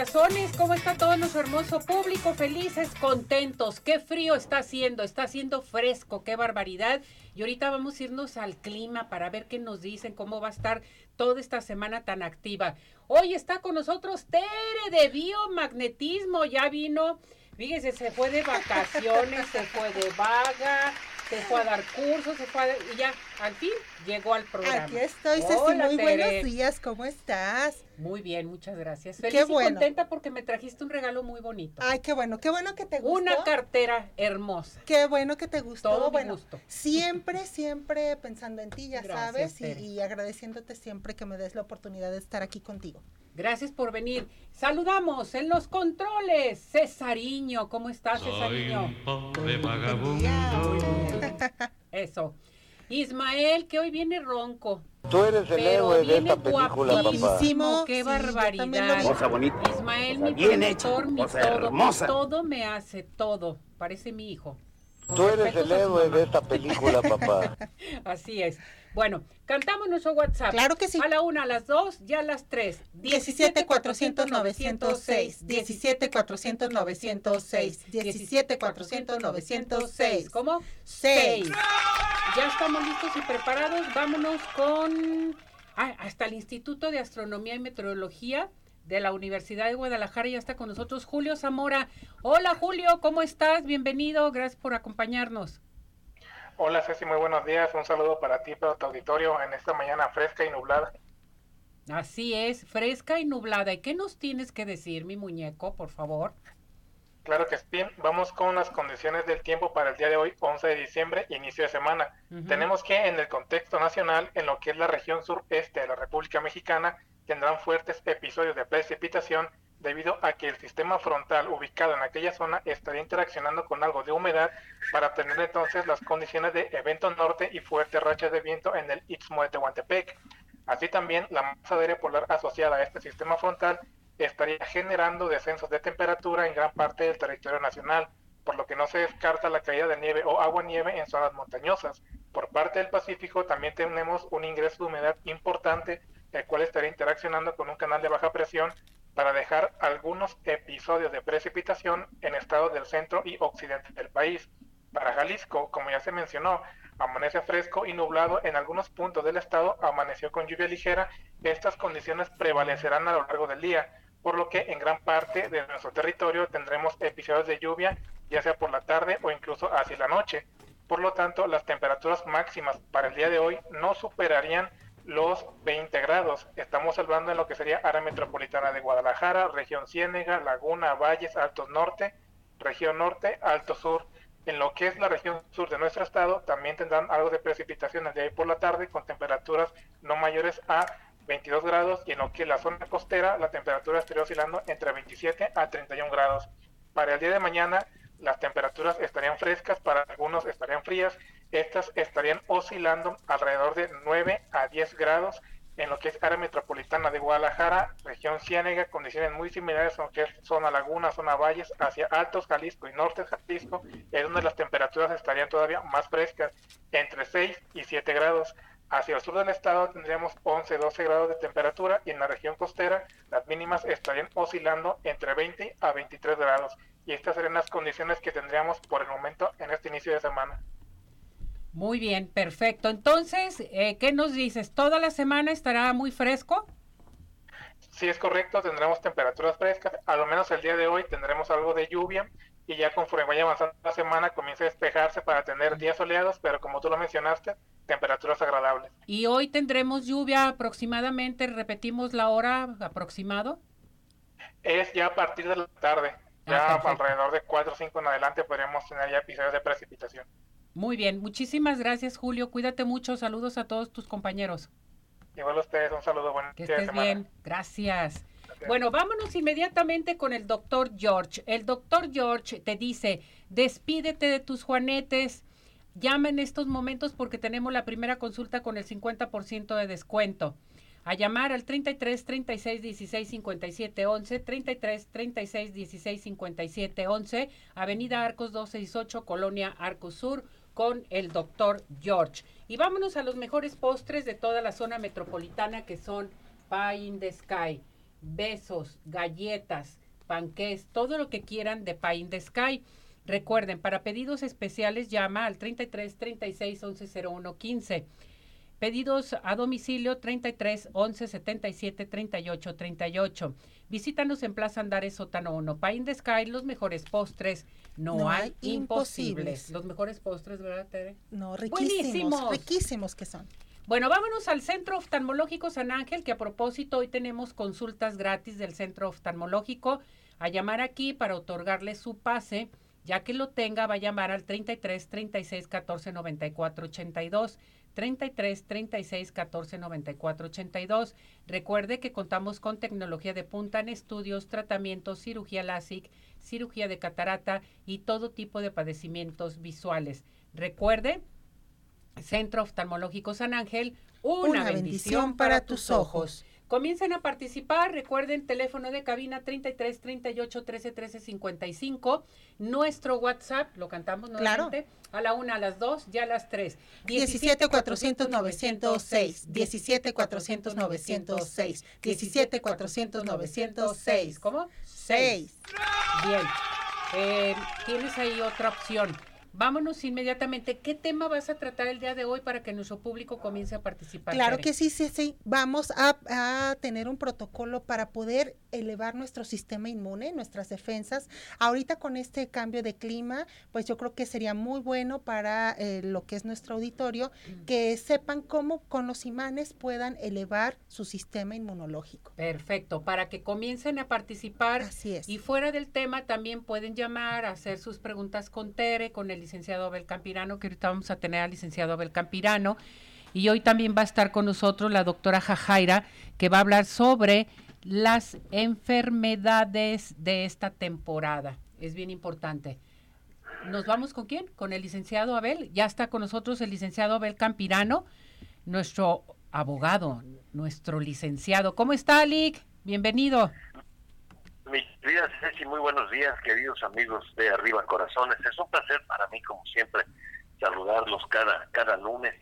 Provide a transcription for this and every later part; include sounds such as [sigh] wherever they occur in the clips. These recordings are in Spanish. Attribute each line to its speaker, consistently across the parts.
Speaker 1: Corazones, ¿cómo está todo nuestro hermoso público? Felices, contentos, qué frío está haciendo, está haciendo fresco, qué barbaridad. Y ahorita vamos a irnos al clima para ver qué nos dicen, cómo va a estar toda esta semana tan activa. Hoy está con nosotros Tere de biomagnetismo, ya vino, fíjese, se fue de vacaciones, se fue de vaga, se fue a dar cursos, se fue a, y ya, al fin llegó al programa.
Speaker 2: Aquí estoy, Ceci,
Speaker 1: Hola,
Speaker 2: muy
Speaker 1: Tere.
Speaker 2: buenos días, ¿cómo estás?
Speaker 1: Muy bien, muchas gracias.
Speaker 2: Qué
Speaker 1: Feliz y
Speaker 2: bueno.
Speaker 1: contenta porque me trajiste un regalo muy bonito.
Speaker 2: Ay, qué bueno, qué bueno que te gustó.
Speaker 1: Una cartera hermosa.
Speaker 2: Qué bueno que te gustó.
Speaker 1: Todo mi
Speaker 2: bueno,
Speaker 1: gusto.
Speaker 2: siempre, siempre pensando en ti, ya
Speaker 1: Gracias,
Speaker 2: sabes, y, y agradeciéndote siempre que me des la oportunidad de estar aquí contigo.
Speaker 1: Gracias por venir. Saludamos en los controles. Cesariño, ¿cómo estás,
Speaker 3: Soy
Speaker 1: Cesariño?
Speaker 3: un pobre vagabundo.
Speaker 1: Eso. Ismael, que hoy viene ronco.
Speaker 4: Tú eres el
Speaker 1: Pero
Speaker 4: héroe de esta película, papá.
Speaker 1: guapísimo. Qué barbaridad.
Speaker 2: Cosa
Speaker 4: bonita.
Speaker 1: Ismael, mi
Speaker 4: bien
Speaker 1: productor, mi
Speaker 4: cosa
Speaker 1: todo,
Speaker 4: hermosa.
Speaker 1: todo me hace, todo. Parece mi hijo.
Speaker 4: Tú eres el héroe de esta película, papá. [laughs]
Speaker 1: Así es. Bueno, cantamos nuestro WhatsApp.
Speaker 2: Claro que sí.
Speaker 1: A la una, a las dos y a las tres.
Speaker 2: 17 400 906, 17 400 906, 17 400 906.
Speaker 1: ¿Cómo?
Speaker 2: Seis.
Speaker 1: Seis. Ya estamos listos y preparados. Vámonos con ah, hasta el Instituto de Astronomía y Meteorología de la Universidad de Guadalajara. Ya está con nosotros Julio Zamora. Hola Julio, ¿cómo estás? Bienvenido. Gracias por acompañarnos.
Speaker 5: Hola Ceci, muy buenos días. Un saludo para ti, para tu auditorio en esta mañana fresca y nublada.
Speaker 1: Así es, fresca y nublada. ¿Y qué nos tienes que decir, mi muñeco, por favor?
Speaker 5: Claro que sí. Vamos con las condiciones del tiempo para el día de hoy, 11 de diciembre, inicio de semana. Tenemos que en el contexto nacional, en lo que es la región sureste de la República Mexicana, tendrán fuertes episodios de precipitación debido a que el sistema frontal ubicado en aquella zona estaría interaccionando con algo de humedad para tener entonces las condiciones de evento norte y fuertes rachas de viento en el Istmo de Tehuantepec. Así también la masa de aire polar asociada a este sistema frontal estaría generando descensos de temperatura en gran parte del territorio nacional, por lo que no se descarta la caída de nieve o agua nieve en zonas montañosas. Por parte del Pacífico también tenemos un ingreso de humedad importante, el cual estaría interaccionando con un canal de baja presión para dejar algunos episodios de precipitación en estados del centro y occidente del país. Para Jalisco, como ya se mencionó, amanece fresco y nublado en algunos puntos del estado, amaneció con lluvia ligera. Estas condiciones prevalecerán a lo largo del día, por lo que en gran parte de nuestro territorio tendremos episodios de lluvia, ya sea por la tarde o incluso hacia la noche. Por lo tanto, las temperaturas máximas para el día de hoy no superarían los 20 grados. Estamos hablando en lo que sería área metropolitana de Guadalajara, región Ciénega, Laguna, Valles, Altos Norte, región Norte, Alto Sur. En lo que es la región sur de nuestro estado, también tendrán algo de día de hoy por la tarde, con temperaturas no mayores a 22 grados, y en lo que es la zona costera, la temperatura estaría oscilando entre 27 a 31 grados. Para el día de mañana, las temperaturas estarían frescas, para algunos estarían frías, estas estarían oscilando alrededor de 9 a 10 grados en lo que es área metropolitana de Guadalajara, región Ciénega, condiciones muy similares a lo que es zona Laguna, zona Valles, hacia Altos Jalisco y Norte Jalisco, es donde las temperaturas estarían todavía más frescas, entre 6 y 7 grados. Hacia el sur del estado tendríamos 11, 12 grados de temperatura y en la región costera las mínimas estarían oscilando entre 20 a 23 grados. Y estas serían las condiciones que tendríamos por el momento en este inicio de semana.
Speaker 1: Muy bien, perfecto. Entonces, eh, ¿qué nos dices? ¿Toda la semana estará muy fresco?
Speaker 5: Si es correcto, tendremos temperaturas frescas. A lo menos el día de hoy tendremos algo de lluvia y ya conforme vaya avanzando la semana comienza a despejarse para tener días soleados, pero como tú lo mencionaste, temperaturas agradables.
Speaker 1: Y hoy tendremos lluvia aproximadamente, repetimos la hora aproximado.
Speaker 5: Es ya a partir de la tarde,
Speaker 1: Ah,
Speaker 5: ya
Speaker 1: perfecto.
Speaker 5: alrededor de 4 o 5 en adelante podríamos tener ya episodios de precipitación.
Speaker 1: Muy bien, muchísimas gracias Julio, cuídate mucho, saludos a todos tus compañeros.
Speaker 5: Igual a ustedes, un saludo, buen
Speaker 1: Que estés
Speaker 5: semana.
Speaker 1: bien, gracias.
Speaker 5: gracias.
Speaker 1: Bueno, vámonos inmediatamente con el doctor George. El doctor George te dice, despídete de tus juanetes. Llama en estos momentos porque tenemos la primera consulta con el 50% de descuento. A llamar al 33 36 16 57 11, 33 36 16 57 11, Avenida Arcos 268, Colonia Arcos Sur, con el doctor George. Y vámonos a los mejores postres de toda la zona metropolitana que son Pie in the Sky, besos, galletas, panqués, todo lo que quieran de Pie the Sky. Recuerden, para pedidos especiales llama al 33 36 11 01 15. Pedidos a domicilio 33 11 77 38 38. Visítanos en Plaza Andares Sótano 1. Pie in the Sky, los mejores postres. No,
Speaker 2: No
Speaker 1: hay
Speaker 2: hay
Speaker 1: imposibles.
Speaker 2: imposibles.
Speaker 1: Los mejores postres, ¿verdad, Tere?
Speaker 2: No, riquísimos,
Speaker 1: Buenísimos.
Speaker 2: riquísimos que son.
Speaker 1: Bueno, vámonos al Centro Oftalmológico San Ángel, que a propósito hoy tenemos consultas gratis del Centro Oftalmológico. A llamar aquí para otorgarle su pase. Ya que lo tenga, va a llamar al 33 36 14 94 82. 33 36 14 94 82. Recuerde que contamos con tecnología de punta en estudios, tratamientos, cirugía LASIK, cirugía de catarata y todo tipo de padecimientos visuales. Recuerde, Centro Oftalmológico San Ángel, una,
Speaker 2: Una
Speaker 1: bendición,
Speaker 2: bendición
Speaker 1: para, tus ojos. Comiencen a participar, recuerden teléfono de cabina 33 38 13 13 55, nuestro WhatsApp, lo cantamos
Speaker 2: Claro.
Speaker 1: nuevamente, a la una, a las dos, ya a las tres.
Speaker 2: 17 400 906, 17 400 906, 17 400 906.
Speaker 1: ¿Cómo?
Speaker 2: 6.
Speaker 1: Bien. Eh, tienes ahí otra opción. Vámonos inmediatamente. ¿Qué tema vas a tratar el día de hoy para que nuestro público comience a participar?
Speaker 2: Claro que sí, sí, sí. Vamos a, a tener un protocolo para poder elevar nuestro sistema inmune, nuestras defensas. Ahorita con este cambio de clima, pues yo creo que sería muy bueno para eh, lo que es nuestro auditorio, que sepan cómo con los imanes puedan elevar su sistema inmunológico.
Speaker 1: Perfecto, para que comiencen a participar.
Speaker 2: Así es.
Speaker 1: Y fuera del tema también pueden llamar hacer sus preguntas con Tere, con el licenciado Abel Campirano, que ahorita vamos a tener al licenciado Abel Campirano. Y hoy también va a estar con nosotros la doctora Jajaira, que va a hablar sobre las enfermedades de esta temporada. Es bien importante. ¿Nos vamos con quién? Con el licenciado Abel. Ya está con nosotros el licenciado Abel Campirano, nuestro abogado, nuestro licenciado. ¿Cómo está, Alic? Bienvenido.
Speaker 4: Querida Ceci, muy buenos días, queridos amigos de Arriba Corazones. Es un placer para mí, como siempre, saludarlos cada, cada lunes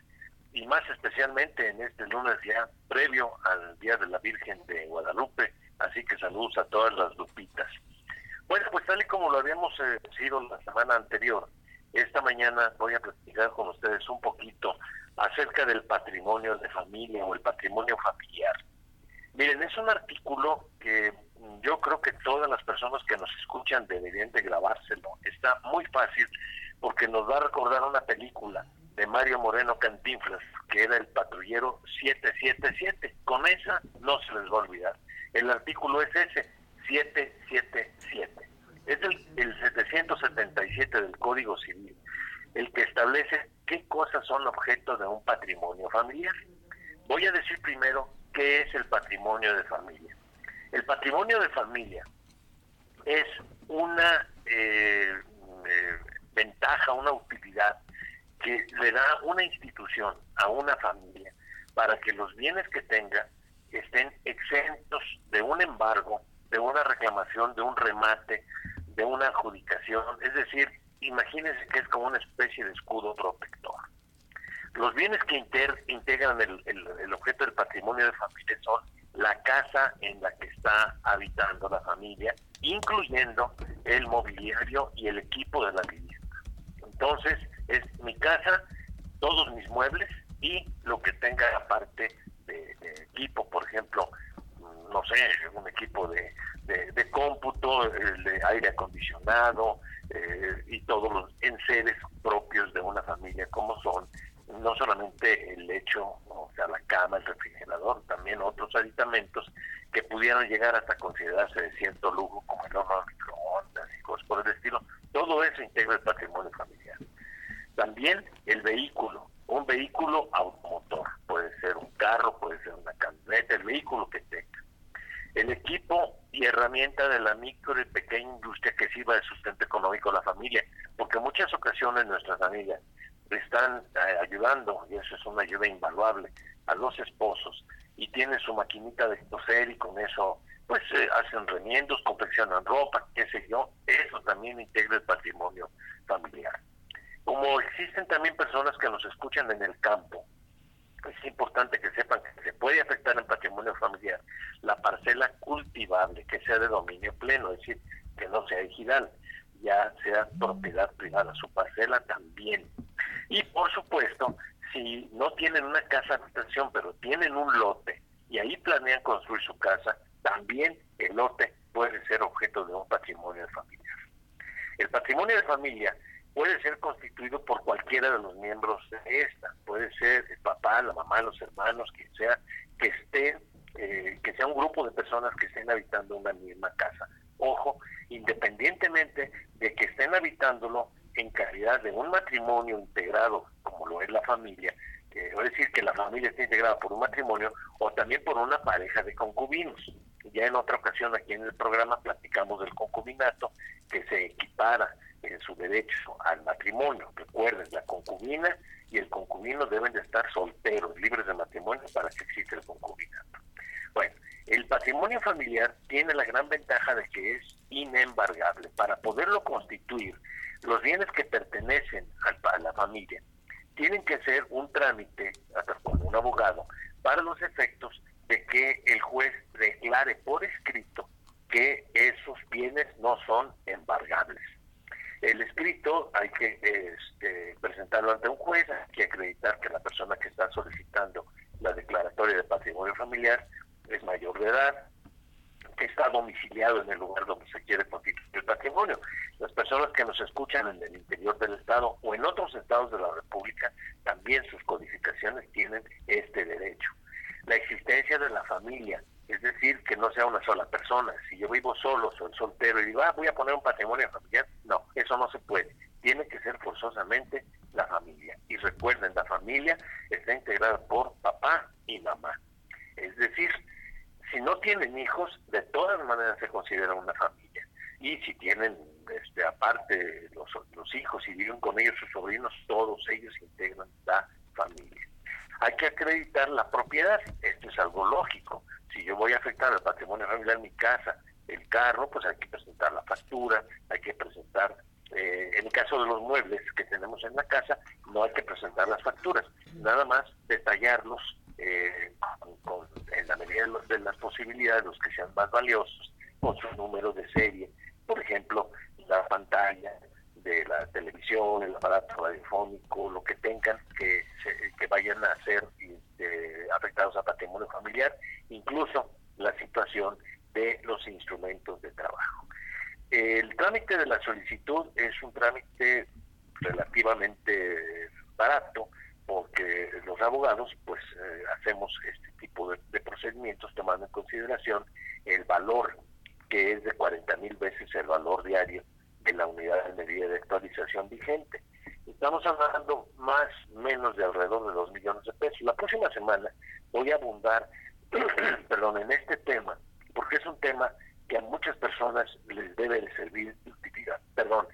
Speaker 4: y más especialmente en este lunes ya previo al Día de la Virgen de Guadalupe. Así que saludos a todas las lupitas. Bueno, pues tal y como lo habíamos eh, sido la semana anterior, esta mañana voy a platicar con ustedes un poquito acerca del patrimonio de familia o el patrimonio familiar. Miren, es un artículo que yo creo que todas las personas que nos escuchan deberían de grabárselo. Está muy fácil porque nos va a recordar una película de Mario Moreno Cantinflas, que era el patrullero 777. Con esa no se les va a olvidar. El artículo es ese, 777. Es el, el 777 del Código Civil, el que establece qué cosas son objeto de un patrimonio familiar. Voy a decir primero qué es el patrimonio de familia. El patrimonio de familia es una eh, eh, ventaja, una utilidad que le da una institución a una familia para que los bienes que tenga estén exentos de un embargo, de una reclamación, de un remate, de una adjudicación. Es decir, imagínense que es como una especie de escudo protector. Los bienes que integran el objeto del patrimonio de familia son la casa en la que está habitando la familia, incluyendo el mobiliario y el equipo de la vivienda. Entonces, es mi casa, todos mis muebles y lo que tenga aparte de, equipo, por ejemplo, mm, no sé, un equipo de, de, de cómputo, de aire acondicionado eh, y todos los enseres propios de una familia, como son no solamente el lecho, o sea, la cama, el refrigerador, también otros aditamentos que pudieran llegar hasta considerarse de cierto lujo, como el horno de microondas y cosas por el estilo. Todo eso integra el patrimonio familiar. También el vehículo, un vehículo automotor, puede ser un carro, puede ser una camioneta, el vehículo que tenga. El equipo herramienta de la micro y pequeña industria que sirva de sustento económico a la familia, porque en muchas ocasiones nuestras familias están eh, ayudando, y eso es una ayuda invaluable, a los esposos, y tienen su maquinita de coser y con eso pues eh, hacen remiendos, confeccionan ropa, qué sé yo, eso también integra el patrimonio familiar. Como existen también personas que nos escuchan en el campo, es importante que sepan que se puede afectar el patrimonio familiar la parcela cultivable, que sea de dominio pleno, es decir, que no sea ejidal, ya sea propiedad privada, su parcela también. Y por supuesto, si no tienen una casa habitación, pero tienen un lote y ahí planean construir su casa, también el lote puede ser objeto de un patrimonio de familia. El patrimonio de familia puede ser constituido por cualquiera de los miembros de esta, puede ser el papá, la mamá, los hermanos, quien sea, que esté, eh, que sea un grupo de personas que estén habitando una misma casa. Ojo, independientemente de que estén habitándolo en calidad de un matrimonio integrado, como lo es la familia, es decir que la familia está integrada por un matrimonio o también por una pareja de concubinos. Ya en otra ocasión aquí en el programa platicamos del concubinato que se equipara en su derecho al matrimonio. Recuerden, la concubina y el concubino deben de estar solteros, libres de matrimonio para que exista el concubinato. Bueno, el patrimonio familiar tiene la gran ventaja de que es inembargable. Para poderlo constituir, los bienes que pertenecen a la familia tienen que ser un trámite con un abogado para los efectos de que el juez declare por escrito que esos bienes no son embargables. El escrito hay que este, presentarlo ante un juez, hay que acreditar que la persona que está solicitando la declaratoria de patrimonio familiar es mayor de edad, que está domiciliado en el lugar donde se quiere constituir el patrimonio. Las personas que nos escuchan en el interior del Estado o en otros estados de la República, también sus codificaciones tienen este derecho. La existencia de la familia, es decir, que no sea una sola persona. Si yo vivo solo, soy soltero y digo, ah, voy a poner un patrimonio familiar, no, eso no se puede. Tiene que ser forzosamente la familia. Y recuerden, la familia está integrada por papá y mamá. Es decir, si no tienen hijos, de todas maneras se considera una familia. Y si tienen, este, aparte, los, los hijos y viven con ellos sus sobrinos, todos ellos integran la familia. Hay que acreditar la propiedad, esto es algo lógico si yo voy a afectar el patrimonio familiar en mi casa, el carro, pues hay que presentar la factura, hay que presentar, eh, en el caso de los muebles que tenemos en la casa, no hay que presentar las facturas, nada más detallarlos eh, en la medida de, las posibilidades, los que sean más valiosos, con su número de serie, por ejemplo, la pantalla de la televisión, el aparato radiofónico, lo que tengan que, que vayan a ser este, afectados a patrimonio familiar, incluso la situación de los instrumentos de trabajo. El trámite de la solicitud es un trámite relativamente barato porque los abogados pues eh, hacemos este tipo de, procedimientos tomando en consideración el valor que es de 40 mil veces el valor diario de la unidad de medida de actualización vigente. Estamos hablando más menos de alrededor de 2 millones de pesos. La próxima semana voy a abundar [clears throat] perdón, en este tema, porque es un tema que a muchas personas les debe de servir de utilidad, perdón,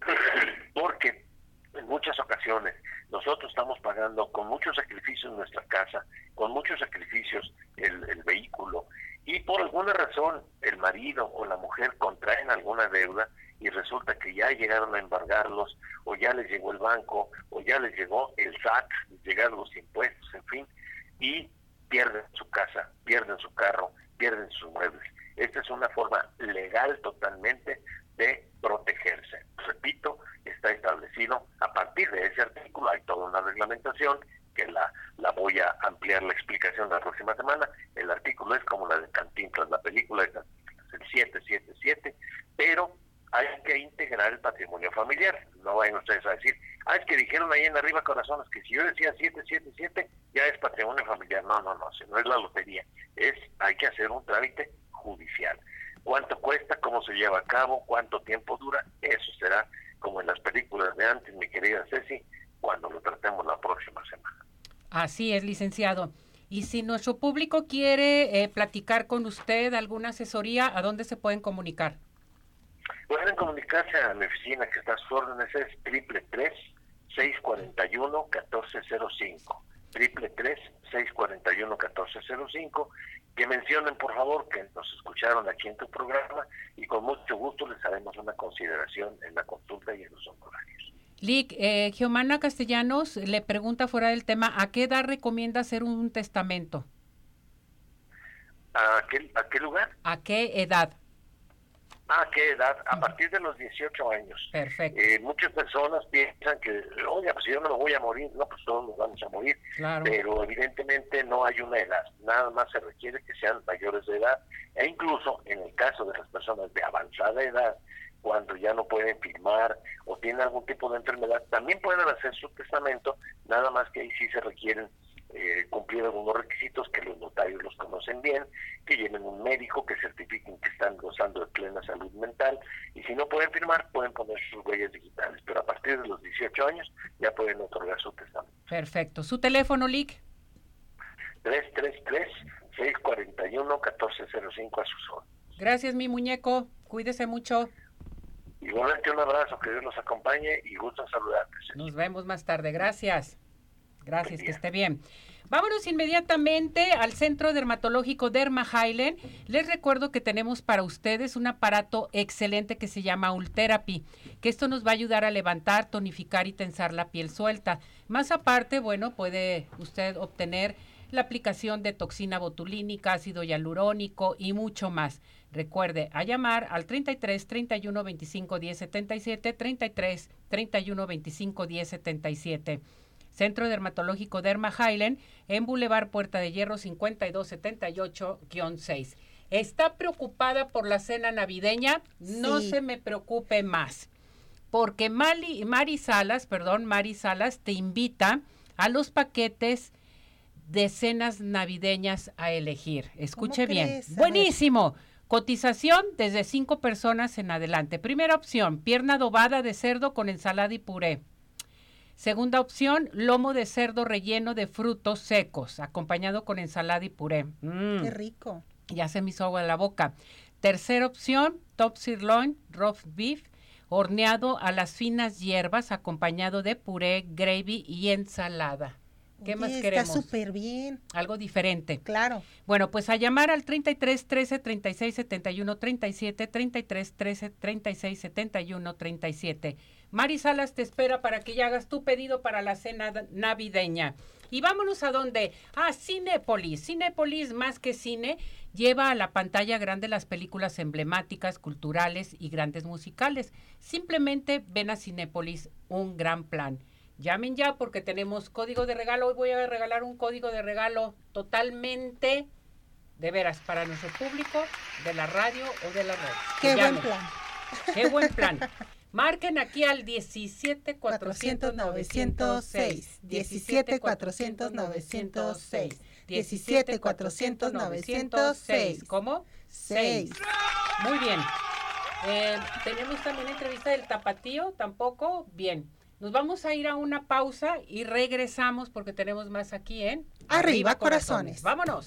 Speaker 4: [clears throat] porque en muchas ocasiones nosotros estamos pagando con muchos sacrificios nuestra casa, con muchos sacrificios el, el vehículo, y por alguna razón el marido o la mujer contraen alguna deuda y resulta que ya llegaron a embargarlos, o ya les llegó el banco, o ya les llegó el SAT, llegaron los impuestos, en fin, y pierden su casa, pierden su carro, pierden sus muebles. Esta es una forma legal totalmente de protegerse. Repito, está establecido a partir de ese artículo, hay toda una reglamentación que la, la voy a ampliar la explicación la próxima semana. El artículo es como la de Cantinflas, la película de Cantinflas, el 777, pero hay que integrar el patrimonio familiar. No vayan ustedes a decir, ah, es que dijeron ahí en arriba corazones que si yo decía 777 ya es patrimonio familiar. No, no, no, no es la lotería. Es, hay que hacer un trámite judicial. ¿Cuánto cuesta? ¿Cómo se lleva a cabo? ¿Cuánto tiempo dura? Eso será como en las películas de antes, mi querida Ceci, cuando lo tratemos la próxima semana.
Speaker 1: Así es, licenciado. Y si nuestro público quiere eh, platicar con usted alguna asesoría, ¿a dónde se pueden comunicar?
Speaker 4: Pueden comunicarse a mi oficina que está a sus órdenes, es triple tres 641 1405 triple tres 641 1405 que mencionen por favor que nos escucharon aquí en tu programa y con mucho gusto les haremos una consideración en la consulta y en los honorarios.
Speaker 1: Lick, eh, Geomana Castellanos le pregunta fuera del tema, ¿a qué edad recomienda hacer un testamento?
Speaker 4: ¿A qué, ¿A qué lugar?
Speaker 1: ¿A qué edad?
Speaker 4: ¿A qué edad? A partir de los 18 años.
Speaker 1: Perfecto.
Speaker 4: Eh, muchas personas piensan que, oye, pues yo no me voy a morir. No, pues todos nos vamos a morir.
Speaker 1: Claro.
Speaker 4: Pero evidentemente no hay una edad. Nada más se requiere que sean mayores de edad. E incluso en el caso de las personas de avanzada edad, cuando ya no pueden firmar o tienen algún tipo de enfermedad, también pueden hacer su testamento, nada más que ahí sí se requieren eh, cumplir algunos requisitos que los notarios los conocen bien, que lleven un médico, que certifiquen que están gozando de plena salud mental y si no pueden firmar pueden poner sus huellas digitales, pero a partir de los 18 años ya pueden otorgar su testamento.
Speaker 1: Perfecto. ¿Su teléfono, Lick?
Speaker 4: 333-641-1405 a sus órdenes.
Speaker 1: Gracias, mi muñeco. Cuídese mucho.
Speaker 4: Igualmente un abrazo, que Dios los acompañe y gusto en saludarte.
Speaker 1: Nos vemos más tarde. Gracias. Gracias, que esté bien. Vámonos inmediatamente al Centro Dermatológico Derma Highland. Les recuerdo que tenemos para ustedes un aparato excelente que se llama Ultherapy, que esto nos va a ayudar a levantar, tonificar y tensar la piel suelta. Más aparte, bueno, puede usted obtener la aplicación de toxina botulínica, ácido hialurónico y mucho más. Recuerde a llamar al 33 31 25 10 77, 33 31 25 10 77. Centro Dermatológico Derma Highland en Boulevard Puerta de Hierro 5278-6. ¿Está preocupada por la cena navideña? No se me preocupe más. Porque Mari, Mari Salas, perdón, Mari Salas te invita a los paquetes de cenas navideñas a elegir. Escuche bien. Buenísimo. Cotización desde cinco personas en adelante. Primera opción, pierna adobada de cerdo con ensalada y puré. Segunda opción, lomo de cerdo relleno de frutos secos, acompañado con ensalada y puré.
Speaker 2: Mm. Qué rico.
Speaker 1: Ya se me hizo agua en la boca. Tercera opción, top sirloin, roast beef, horneado a las finas hierbas, acompañado de puré, gravy y ensalada. ¿Qué más queremos?
Speaker 2: Está súper bien.
Speaker 1: Algo diferente.
Speaker 2: Claro.
Speaker 1: Bueno, pues a llamar al 33 13 36 71 37, 33 13 36 71 37. Mari Salas te espera para que ya hagas tu pedido para la cena navideña. Y vámonos a dónde? A Cinépolis. Cinépolis, más que cine, lleva a la pantalla grande las películas emblemáticas, culturales y grandes musicales. Simplemente ven a Cinépolis, un gran plan. Llamen ya porque tenemos código de regalo. Hoy voy a regalar un código de regalo totalmente de veras para nuestro público de la radio o de la red.
Speaker 2: Qué buen plan.
Speaker 1: Qué buen plan. [laughs] Marquen aquí al 17 400 906. 17 400 906. 17 400 906. ¿Cómo? 6. Muy bien. Eh, tenemos también entrevista del tapatío, tampoco. Bien. Nos vamos a ir a una pausa y regresamos porque tenemos más aquí en
Speaker 2: Arriba, corazones.
Speaker 1: Vámonos.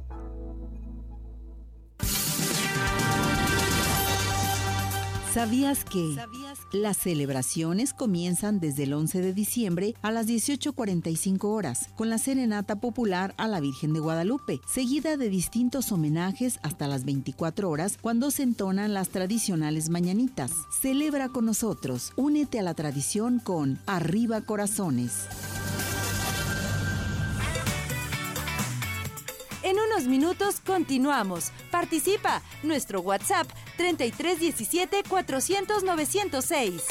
Speaker 6: ¿Sabías que las celebraciones comienzan desde el 11 de diciembre a las 18.45 horas con la serenata popular a la Virgen de Guadalupe, seguida de distintos homenajes hasta las 24 horas cuando se entonan las tradicionales mañanitas? Celebra con nosotros, únete a la tradición con Arriba Corazones.
Speaker 7: En unos minutos continuamos. Participa. Nuestro WhatsApp 3317 400 906.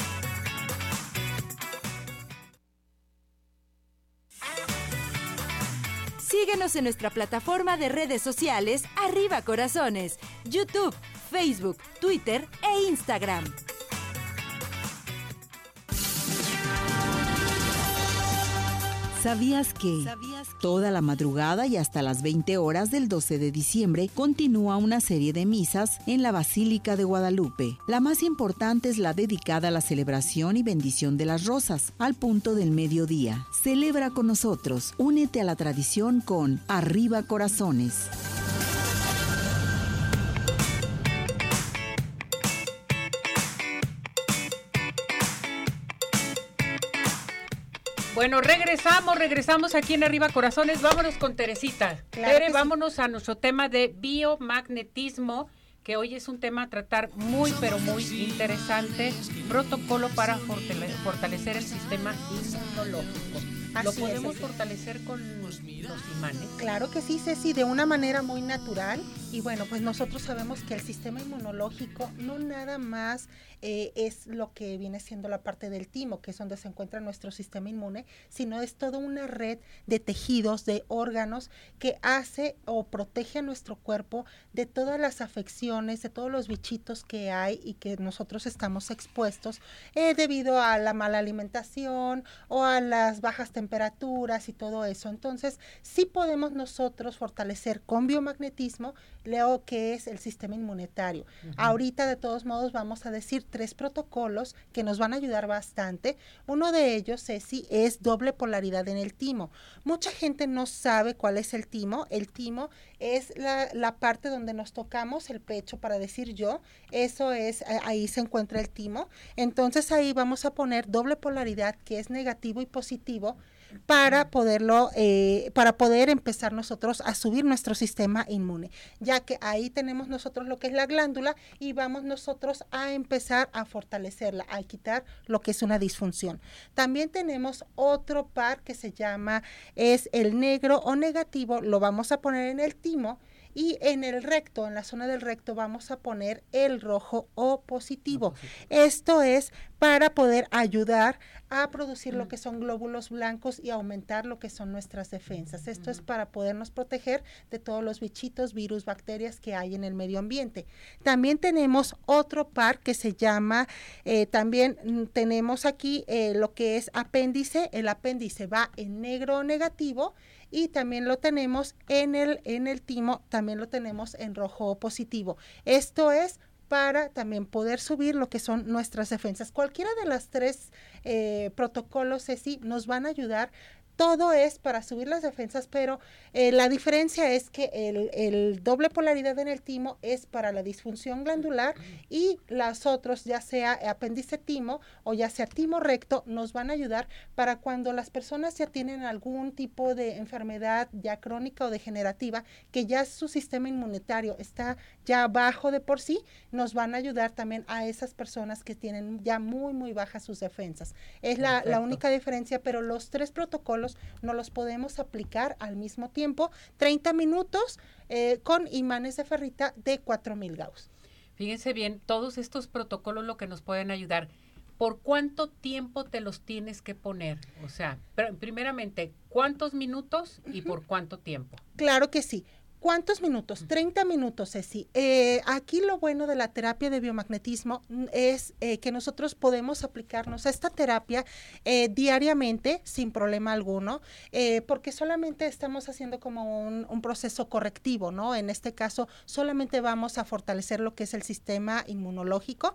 Speaker 7: Síguenos en nuestra plataforma de redes sociales Arriba Corazones, YouTube, Facebook, Twitter e Instagram.
Speaker 6: ¿Sabías que toda la madrugada y hasta las 20 horas del 12 de diciembre continúa una serie de misas en la Basílica de Guadalupe? La más importante es la dedicada a la celebración y bendición de las rosas, al punto del mediodía. Celebra con nosotros, únete a la tradición con Arriba Corazones.
Speaker 1: Bueno, regresamos, regresamos aquí en Arriba Corazones. Vámonos con Teresita.
Speaker 2: Claro
Speaker 1: Tere,
Speaker 2: sí.
Speaker 1: vámonos a nuestro tema de biomagnetismo, que hoy es un tema a tratar muy, pero muy interesante. Protocolo para fortale- fortalecer el sistema inmunológico. ¿Lo
Speaker 2: Así
Speaker 1: podemos
Speaker 2: es.
Speaker 1: fortalecer con los, los imanes?
Speaker 2: Claro que sí, Ceci, de una manera muy natural. Y bueno, pues nosotros sabemos que el sistema inmunológico no nada más eh, es lo que viene siendo la parte del timo, que es donde se encuentra nuestro sistema inmune, sino es toda una red de tejidos, de órganos que hace o protege a nuestro cuerpo de todas las afecciones, de todos los bichitos que hay y que nosotros estamos expuestos eh, debido a la mala alimentación o a las bajas temperaturas y todo eso. Entonces, sí podemos nosotros fortalecer con biomagnetismo lo que es el sistema inmunitario. Ahorita, de todos modos, vamos a decir tres protocolos que nos van a ayudar bastante. Uno de ellos, Ceci, es doble polaridad en el timo. Mucha gente no sabe cuál es el timo. El timo es la, la parte donde nos tocamos el pecho para decir yo. Eso es, eh, ahí se encuentra el timo. Entonces ahí vamos a poner doble polaridad, que es negativo y positivo, para poderlo, eh, para poder empezar nosotros a subir nuestro sistema inmune, ya que ahí tenemos nosotros lo que es la glándula y vamos nosotros a empezar a fortalecerla, a quitar lo que es una disfunción. También tenemos otro par que se llama, es el negro o negativo, lo vamos a poner en el timo y en el recto, en la zona del recto, vamos a poner el rojo o positivo. Esto es para poder ayudar a producir lo que son glóbulos blancos y aumentar lo que son nuestras defensas. Esto es para podernos proteger de todos los bichitos, virus, bacterias que hay en el medio ambiente. También tenemos otro par que se llama, eh, también mm, tenemos aquí eh, lo que es apéndice. El apéndice va en negro o negativo y también lo tenemos en el, en el timo, también lo tenemos en rojo o positivo. Esto es para también poder subir lo que son nuestras defensas. Cualquiera de las tres eh, protocolos, Ceci, nos van a ayudar. Todo es para subir las defensas, pero eh, la diferencia es que el, el doble polaridad en el timo es para la disfunción glandular y las otros, ya sea apéndice timo o ya sea timo recto, nos van a ayudar para cuando las personas ya tienen algún tipo de enfermedad ya crónica o degenerativa, que ya su sistema inmunitario está ya bajo de por sí, nos van a ayudar también a esas personas que tienen ya muy, muy bajas sus defensas. Es la, única diferencia, pero los tres protocolos no los podemos aplicar al mismo tiempo, 30 minutos eh, con imanes de ferrita de 4000 Gauss.
Speaker 1: Fíjense bien, todos estos protocolos lo que nos pueden ayudar. ¿Por cuánto tiempo te los tienes que poner? O sea, pr- primeramente, ¿cuántos minutos y por cuánto tiempo?
Speaker 2: Claro que sí. ¿Cuántos minutos? 30 minutos, Ceci. Eh, aquí lo bueno de la terapia de biomagnetismo mm, es eh, que nosotros podemos aplicarnos esta terapia eh, diariamente sin problema alguno, porque solamente estamos haciendo como un, un, proceso correctivo, ¿no? En este caso, solamente vamos a fortalecer lo que es el sistema inmunológico.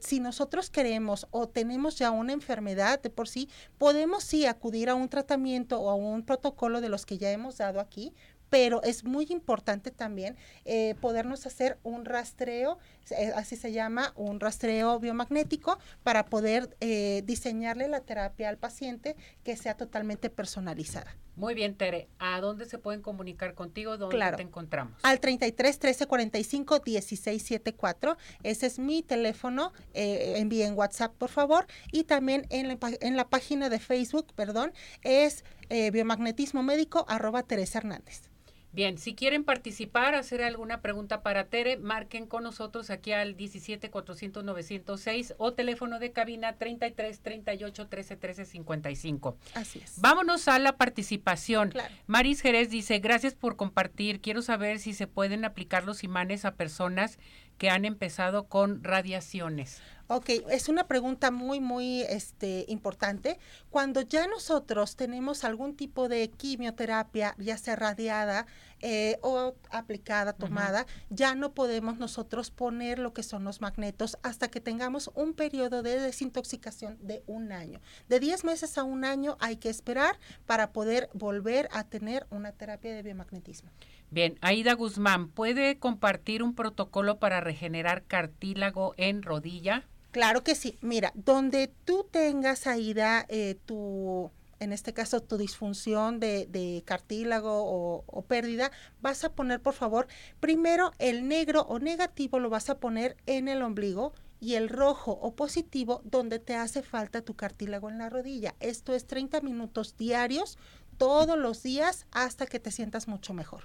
Speaker 2: si nosotros queremos o tenemos ya una enfermedad de por sí, podemos sí acudir a un tratamiento o a un protocolo de los que ya hemos dado aquí pero es muy importante también eh, podernos hacer un rastreo, eh, así se llama, un rastreo biomagnético para poder eh, diseñarle la terapia al paciente que sea totalmente personalizada.
Speaker 1: Muy bien, Tere. ¿A dónde se pueden comunicar contigo? ¿Dónde te encontramos?
Speaker 2: Al 33 13 45 16 74. Ese es mi teléfono. envíen WhatsApp, por favor. Y también en la, en la página de Facebook, perdón, es biomagnetismo médico arroba Teresa Hernández.
Speaker 1: Bien, si quieren participar, hacer alguna pregunta para Tere, marquen con nosotros aquí al 17 400 906 o teléfono de cabina 33 38 13 13 55.
Speaker 2: Así es.
Speaker 1: Vámonos a la participación. Maris Jerez dice, gracias por compartir. Quiero saber si se pueden aplicar los imanes a personas que han empezado con radiaciones.
Speaker 2: Ok, es una pregunta muy, muy este, importante. Cuando ya nosotros tenemos algún tipo de quimioterapia, ya sea radiada eh, o aplicada, tomada, ya no podemos nosotros poner lo que son los magnetos hasta que tengamos un periodo de desintoxicación de un año. De 10 meses a un año hay que esperar para poder volver a tener una terapia de biomagnetismo.
Speaker 1: Bien, Aida Guzmán, ¿puede compartir un protocolo para regenerar cartílago en rodilla?
Speaker 2: Claro que sí. Mira, donde tú tengas, Aida, eh, tu, en este caso, tu disfunción de, cartílago o, o, pérdida, vas a poner, por favor, primero el negro o negativo lo vas a poner en el ombligo y el rojo o positivo donde te hace falta tu cartílago en la rodilla. Esto es 30 minutos diarios, todos los días, hasta que te sientas mucho mejor.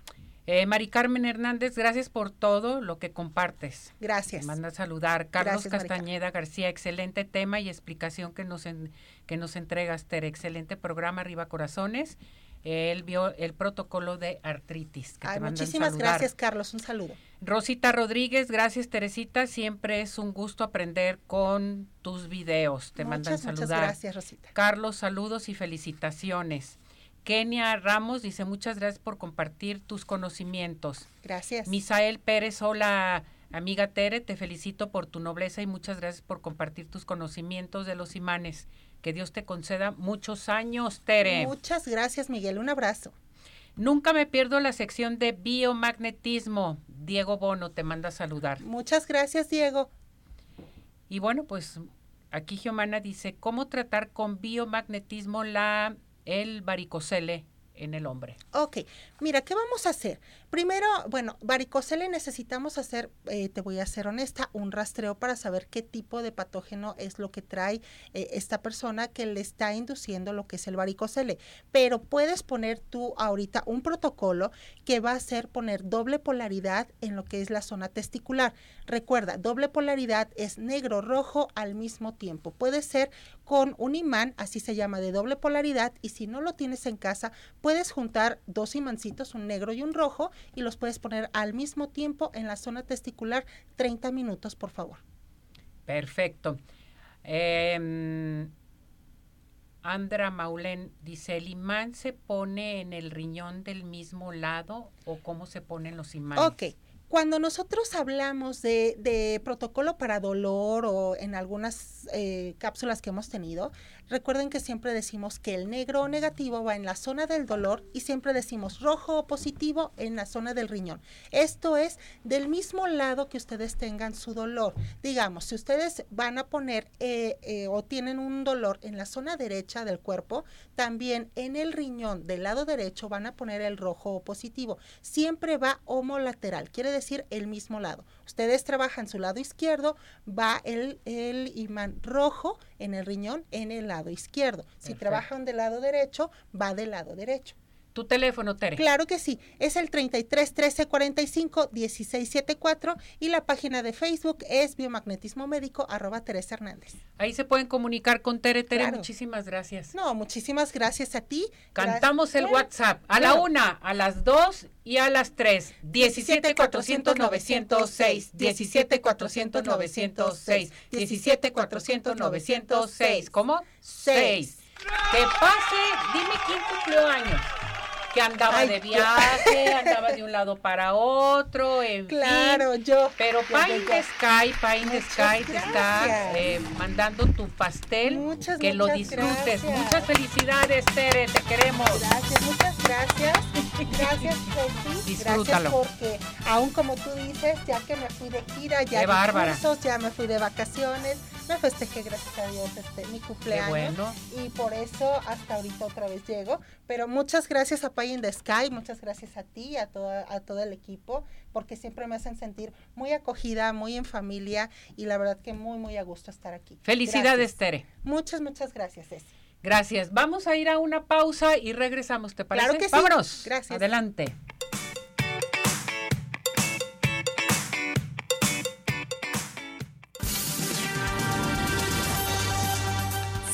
Speaker 1: Eh, Mari Carmen Hernández, gracias por todo lo que compartes.
Speaker 2: Gracias.
Speaker 1: Te manda a saludar. Carlos Castañeda García, excelente tema y explicación que nos, que nos entregas, Ter. Excelente programa, Arriba Corazones. Él vio el protocolo de artritis.
Speaker 2: Que muchísimas gracias, Carlos. Un saludo.
Speaker 1: Rosita Rodríguez, gracias, Teresita. Siempre es un gusto aprender con tus videos. Te mandan saludar. Muchas
Speaker 2: gracias, Rosita.
Speaker 1: Carlos, saludos y felicitaciones. Kenia Ramos dice, muchas gracias por compartir tus conocimientos.
Speaker 2: Gracias.
Speaker 1: Misael Pérez, hola amiga Tere, te felicito por tu nobleza y muchas gracias por compartir tus conocimientos de los imanes. Que Dios te conceda muchos años, Tere.
Speaker 2: Muchas gracias, Miguel. Un abrazo.
Speaker 1: Nunca me pierdo la sección de biomagnetismo. Diego Bono te manda a saludar.
Speaker 2: Muchas gracias, Diego.
Speaker 1: Y bueno, pues aquí Giomana dice, ¿cómo tratar con biomagnetismo la el varicocele en el hombre.
Speaker 2: Ok, mira, ¿qué vamos a hacer? Primero, bueno, varicocele necesitamos hacer, eh, te voy a ser honesta, un rastreo para saber qué tipo de patógeno es lo que trae eh, esta persona que le está induciendo lo que es el varicocele. Pero puedes poner tú ahorita un protocolo que va a ser poner doble polaridad en lo que es la zona testicular. Recuerda, doble polaridad es negro-rojo al mismo tiempo. Puede ser con un imán, así se llama, de doble polaridad, y si no lo tienes en casa, puedes juntar dos imancitos, un negro y un rojo, y los puedes poner al mismo tiempo en la zona testicular 30 minutos, por favor.
Speaker 1: Perfecto. Em, Andra Maulen dice, ¿el imán se pone en el riñón del mismo lado o cómo se ponen los imanes?
Speaker 2: Ok. Cuando nosotros hablamos de, protocolo para dolor o en algunas eh, cápsulas que hemos tenido, recuerden que siempre decimos que el negro o negativo va en la zona del dolor y siempre decimos rojo o positivo en la zona del riñón. Esto es del mismo lado que ustedes tengan su dolor. Digamos, si ustedes van a poner eh, eh, o tienen un dolor en la zona derecha del cuerpo, también en el riñón del lado derecho van a poner el rojo o positivo. Siempre va homolateral, quiere decir el mismo lado. Ustedes trabajan su lado izquierdo, va el, el imán rojo en el riñón en el lado izquierdo. Si trabajan del lado derecho, va del lado derecho.
Speaker 1: Tu teléfono, Tere.
Speaker 2: Claro que sí, es el 33 13 45 16 74 y la página de Facebook es biomagnetismo médico arroba Teresa Hernández.
Speaker 1: Ahí se pueden comunicar con Tere. Tere, muchísimas gracias.
Speaker 2: No, muchísimas gracias a ti.
Speaker 1: Cantamos el WhatsApp a la una, a las dos y a las tres. 17 400 906, 17 400 906, 17 400 906. ¿Cómo? 6. Que pase, dime quién cumplió años que andaba de viaje, [laughs] andaba de un lado para otro, en
Speaker 2: claro, yo.
Speaker 1: Pero Pine the Sky, Pine the Sky te está eh, mandando tu pastel,
Speaker 2: muchas,
Speaker 1: que lo disfrutes. Muchas felicidades, Tere, te queremos.
Speaker 2: Gracias, muchas gracias. Gracias, Ceci.
Speaker 1: Disfrútalo.
Speaker 2: Gracias porque, aún como tú dices, ya que me fui de gira, ya
Speaker 1: bárbara.
Speaker 2: cursos, ya me fui de vacaciones, me festejé, gracias a Dios, este, mi cumpleaños.
Speaker 1: bueno.
Speaker 2: Y por eso hasta ahorita otra vez llego. Pero muchas gracias a Pay in the Sky, muchas gracias a ti, a, toda, a todo el equipo, porque siempre me hacen sentir muy acogida, muy en familia y la verdad que muy, muy a gusto estar aquí.
Speaker 1: Felicidades,
Speaker 2: Gracias.
Speaker 1: Tere.
Speaker 2: Muchas, muchas gracias, Ceci.
Speaker 1: Gracias. Vamos a ir a una pausa y regresamos, ¿te parece?
Speaker 2: Claro que sí.
Speaker 1: Vámonos.
Speaker 2: Gracias.
Speaker 1: Adelante.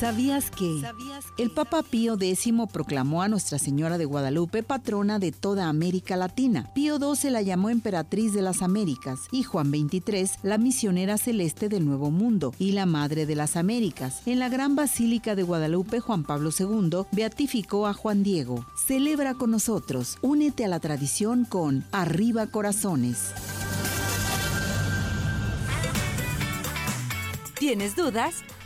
Speaker 6: ¿Sabías que? El Papa Pío X proclamó a Nuestra Señora de Guadalupe patrona de toda América Latina. Pío XII la llamó emperatriz de las Américas y Juan XXIII la misionera celeste del Nuevo Mundo y la Madre de las Américas. En la Gran Basílica de Guadalupe, Juan Pablo II beatificó a Juan Diego. Celebra con nosotros, únete a la tradición con Arriba Corazones.
Speaker 7: ¿Tienes dudas?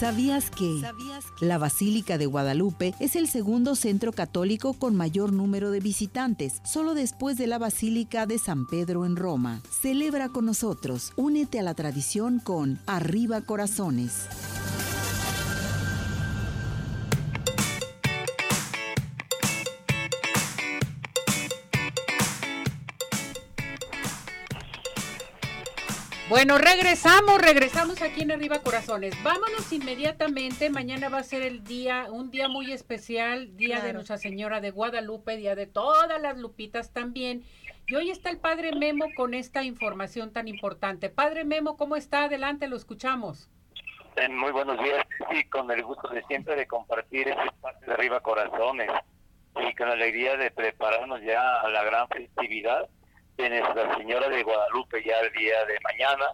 Speaker 6: ¿Sabías que? La Basílica de Guadalupe es el segundo centro católico con mayor número de visitantes, solo después de la Basílica de San Pedro en Roma. Celebra con nosotros, únete a la tradición con Arriba Corazones.
Speaker 1: Bueno, regresamos, regresamos aquí en Arriba Corazones. Vámonos inmediatamente. Mañana va a ser el día, un día muy especial, día de. Nuestra Señora de Guadalupe, día de todas las lupitas también. Y hoy está el Padre Memo con esta información tan importante. Padre Memo, ¿cómo está? Adelante, lo escuchamos.
Speaker 8: Eh, Muy buenos días, sí, con el gusto de siempre de compartir este espacio de Arriba Corazones y con la alegría de prepararnos ya a la gran festividad de Nuestra Señora de Guadalupe ya el día de mañana,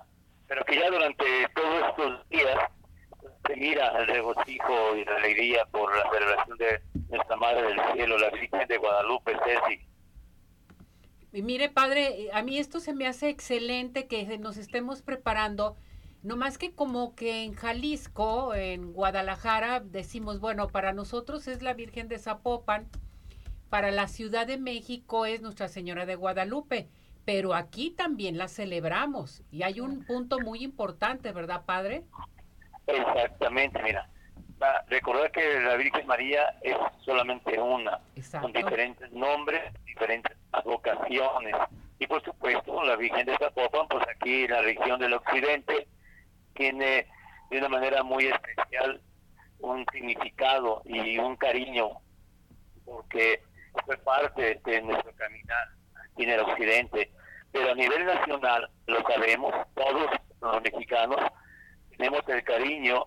Speaker 8: pero que ya durante todos estos días se mira el regocijo y la alegría por la celebración de Nuestra Madre del Cielo, la Virgen de Guadalupe, Ceci.
Speaker 1: Y mire, padre, a mí esto se me hace excelente que nos estemos preparando. No más que como que en Jalisco, en Guadalajara, decimos, bueno, para nosotros es la Virgen de Zapopan, para la Ciudad de México es Nuestra Señora de Guadalupe, pero aquí también la celebramos. Y hay un punto muy importante, ¿verdad, padre?
Speaker 8: Exactamente, mira. Recordar que la Virgen María es solamente una,
Speaker 1: Exacto.
Speaker 8: con diferentes nombres, diferentes vocaciones. Y por supuesto, la Virgen de Zapopan, pues aquí en la región del occidente, tiene de una manera muy especial un significado y un cariño, porque fue parte de nuestro caminar en el occidente. Pero a nivel nacional, lo sabemos, todos los mexicanos, tenemos el cariño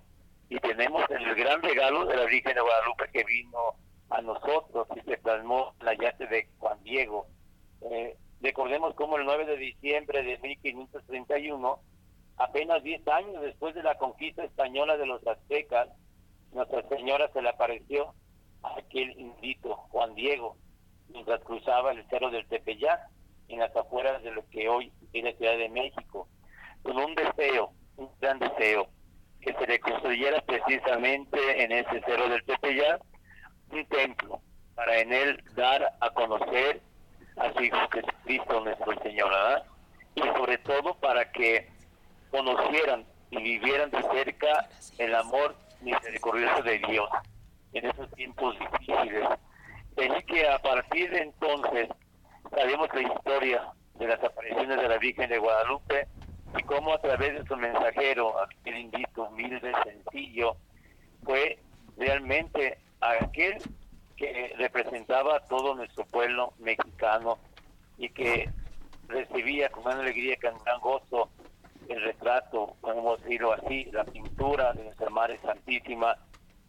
Speaker 8: y tenemos el gran regalo de la Virgen de Guadalupe que vino a nosotros y se plasmó la yate de Juan Diego. Eh, recordemos cómo el 9 de diciembre de 1531, apenas 10 años después de la conquista española de los aztecas, Nuestra Señora se le apareció aquel indito, Juan Diego, mientras cruzaba el cerro del Tepeyac, en las afueras de lo que hoy es la Ciudad de México, con un deseo, un gran deseo, que se le construyera precisamente en ese cerro del Tepeyac un templo, para en él dar a conocer a su Hijo Jesucristo nuestro Señor, ¿verdad? y sobre todo para que conocieran y vivieran de cerca el amor misericordioso de Dios en esos tiempos difíciles. Así que a partir de entonces sabemos la historia de las apariciones de la Virgen de Guadalupe y cómo a través de su mensajero, aquel invito humilde, sencillo, fue realmente aquel que representaba a todo nuestro pueblo mexicano y que recibía con gran alegría, con gran gozo el retrato, podemos decirlo así, la pintura de nuestra Madre Santísima,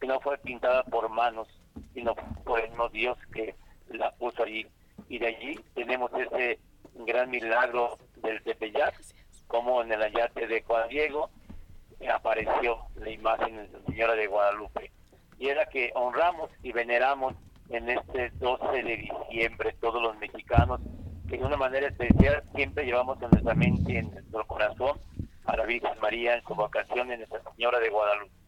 Speaker 8: no fue pintada por manos, sino por el mismo Dios que la puso allí. Y de allí tenemos ese gran milagro del Tepeyac, como en el ayate de Juan Diego apareció la imagen de la Señora de Guadalupe. Y era que honramos y veneramos en este 12 de diciembre todos los mexicanos, que de una manera especial siempre llevamos en nuestra mente, en nuestro corazón, a la Virgen María en su vocación en Nuestra Señora de Guadalupe.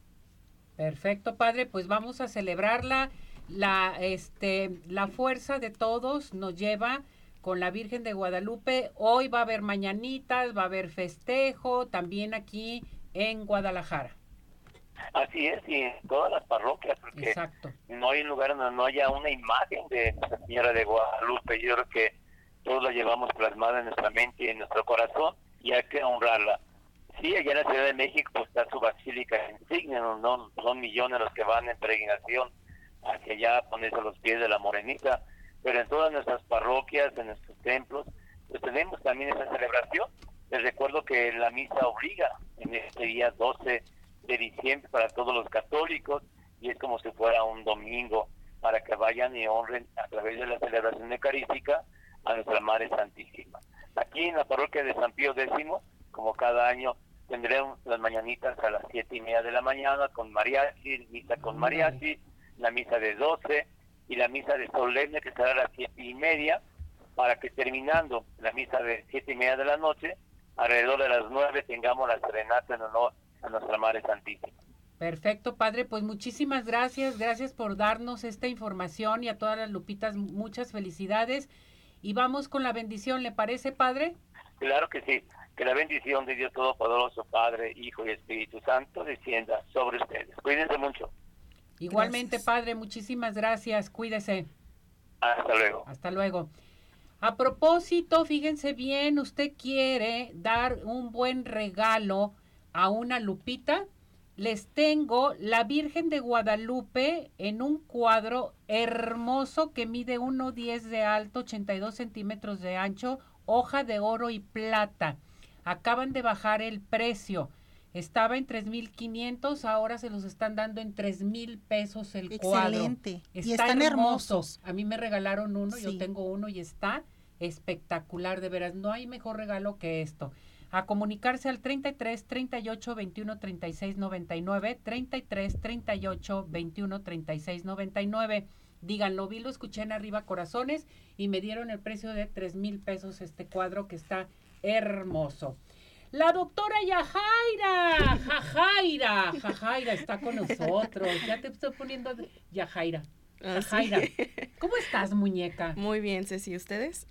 Speaker 1: Perfecto, padre, pues vamos a celebrarla. La, este, la fuerza de todos nos lleva con la Virgen de Guadalupe. Hoy va a haber mañanitas, va a haber festejo, también aquí en Guadalajara.
Speaker 8: Así es, y en todas las parroquias, porque
Speaker 1: Exacto.
Speaker 8: no hay lugar donde no haya una imagen de Nuestra Señora de Guadalupe. Yo creo que todos la llevamos plasmada en nuestra mente y en nuestro corazón y hay que honrarla. Sí, allá en la Ciudad de México pues, está su basílica insignia, no, son millones los que van en peregrinación hacia allá a ponerse a los pies de la morenita, pero en todas nuestras parroquias, en nuestros templos, pues tenemos también esa celebración. Les recuerdo que la misa obliga en este día 12 de diciembre para todos los católicos y es como si fuera un domingo para que vayan y honren a través de la celebración eucarística a nuestra Madre Santísima. Aquí en la parroquia de San Pío X, como cada año, tendremos las mañanitas a las siete y media de la mañana con mariachi, misa con mariachi, la misa de 12 y la misa de solemne que será a las siete y media para que terminando la misa de siete y media de la noche, alrededor de las nueve tengamos la serenata en honor a nuestra Madre Santísima.
Speaker 1: Perfecto, padre. Pues muchísimas gracias. Gracias por darnos esta información y a todas las lupitas muchas felicidades. Y vamos con la bendición, ¿le parece, padre?
Speaker 8: Claro que sí. Que la bendición de Dios Todopoderoso, Padre, Hijo y Espíritu Santo descienda sobre ustedes. Cuídense mucho.
Speaker 1: Igualmente,
Speaker 2: Gracias.
Speaker 1: padre, muchísimas gracias. Cuídese.
Speaker 8: Hasta luego.
Speaker 1: Hasta luego. A propósito, fíjense bien, usted quiere dar un buen regalo a una lupita. Les tengo la Virgen de Guadalupe en un cuadro hermoso que mide 1,10 de alto, 82 centímetros de ancho, hoja de oro y plata. Acaban de bajar el precio. Estaba en 3.500, ahora se los están dando en 3.000 pesos el cuadro.
Speaker 2: Excelente. Y
Speaker 1: Está
Speaker 2: están
Speaker 1: hermoso.
Speaker 2: hermosos.
Speaker 1: A mí me regalaron uno, yo tengo uno y está espectacular, de veras. No hay mejor regalo que esto. A comunicarse al 33 38 21 36 99, 33 38 21 36 99. Díganlo, vi, lo escuché en arriba corazones y me dieron el precio de 3 mil pesos este cuadro que está hermoso. La doctora Yajaira, Jajaira, Jajaira está con nosotros. Ya te estoy poniendo de- Yajaira.
Speaker 9: Ah.
Speaker 1: Jajaira. [laughs] ¿Cómo estás, muñeca?
Speaker 9: Muy bien, Ceci, ¿ustedes?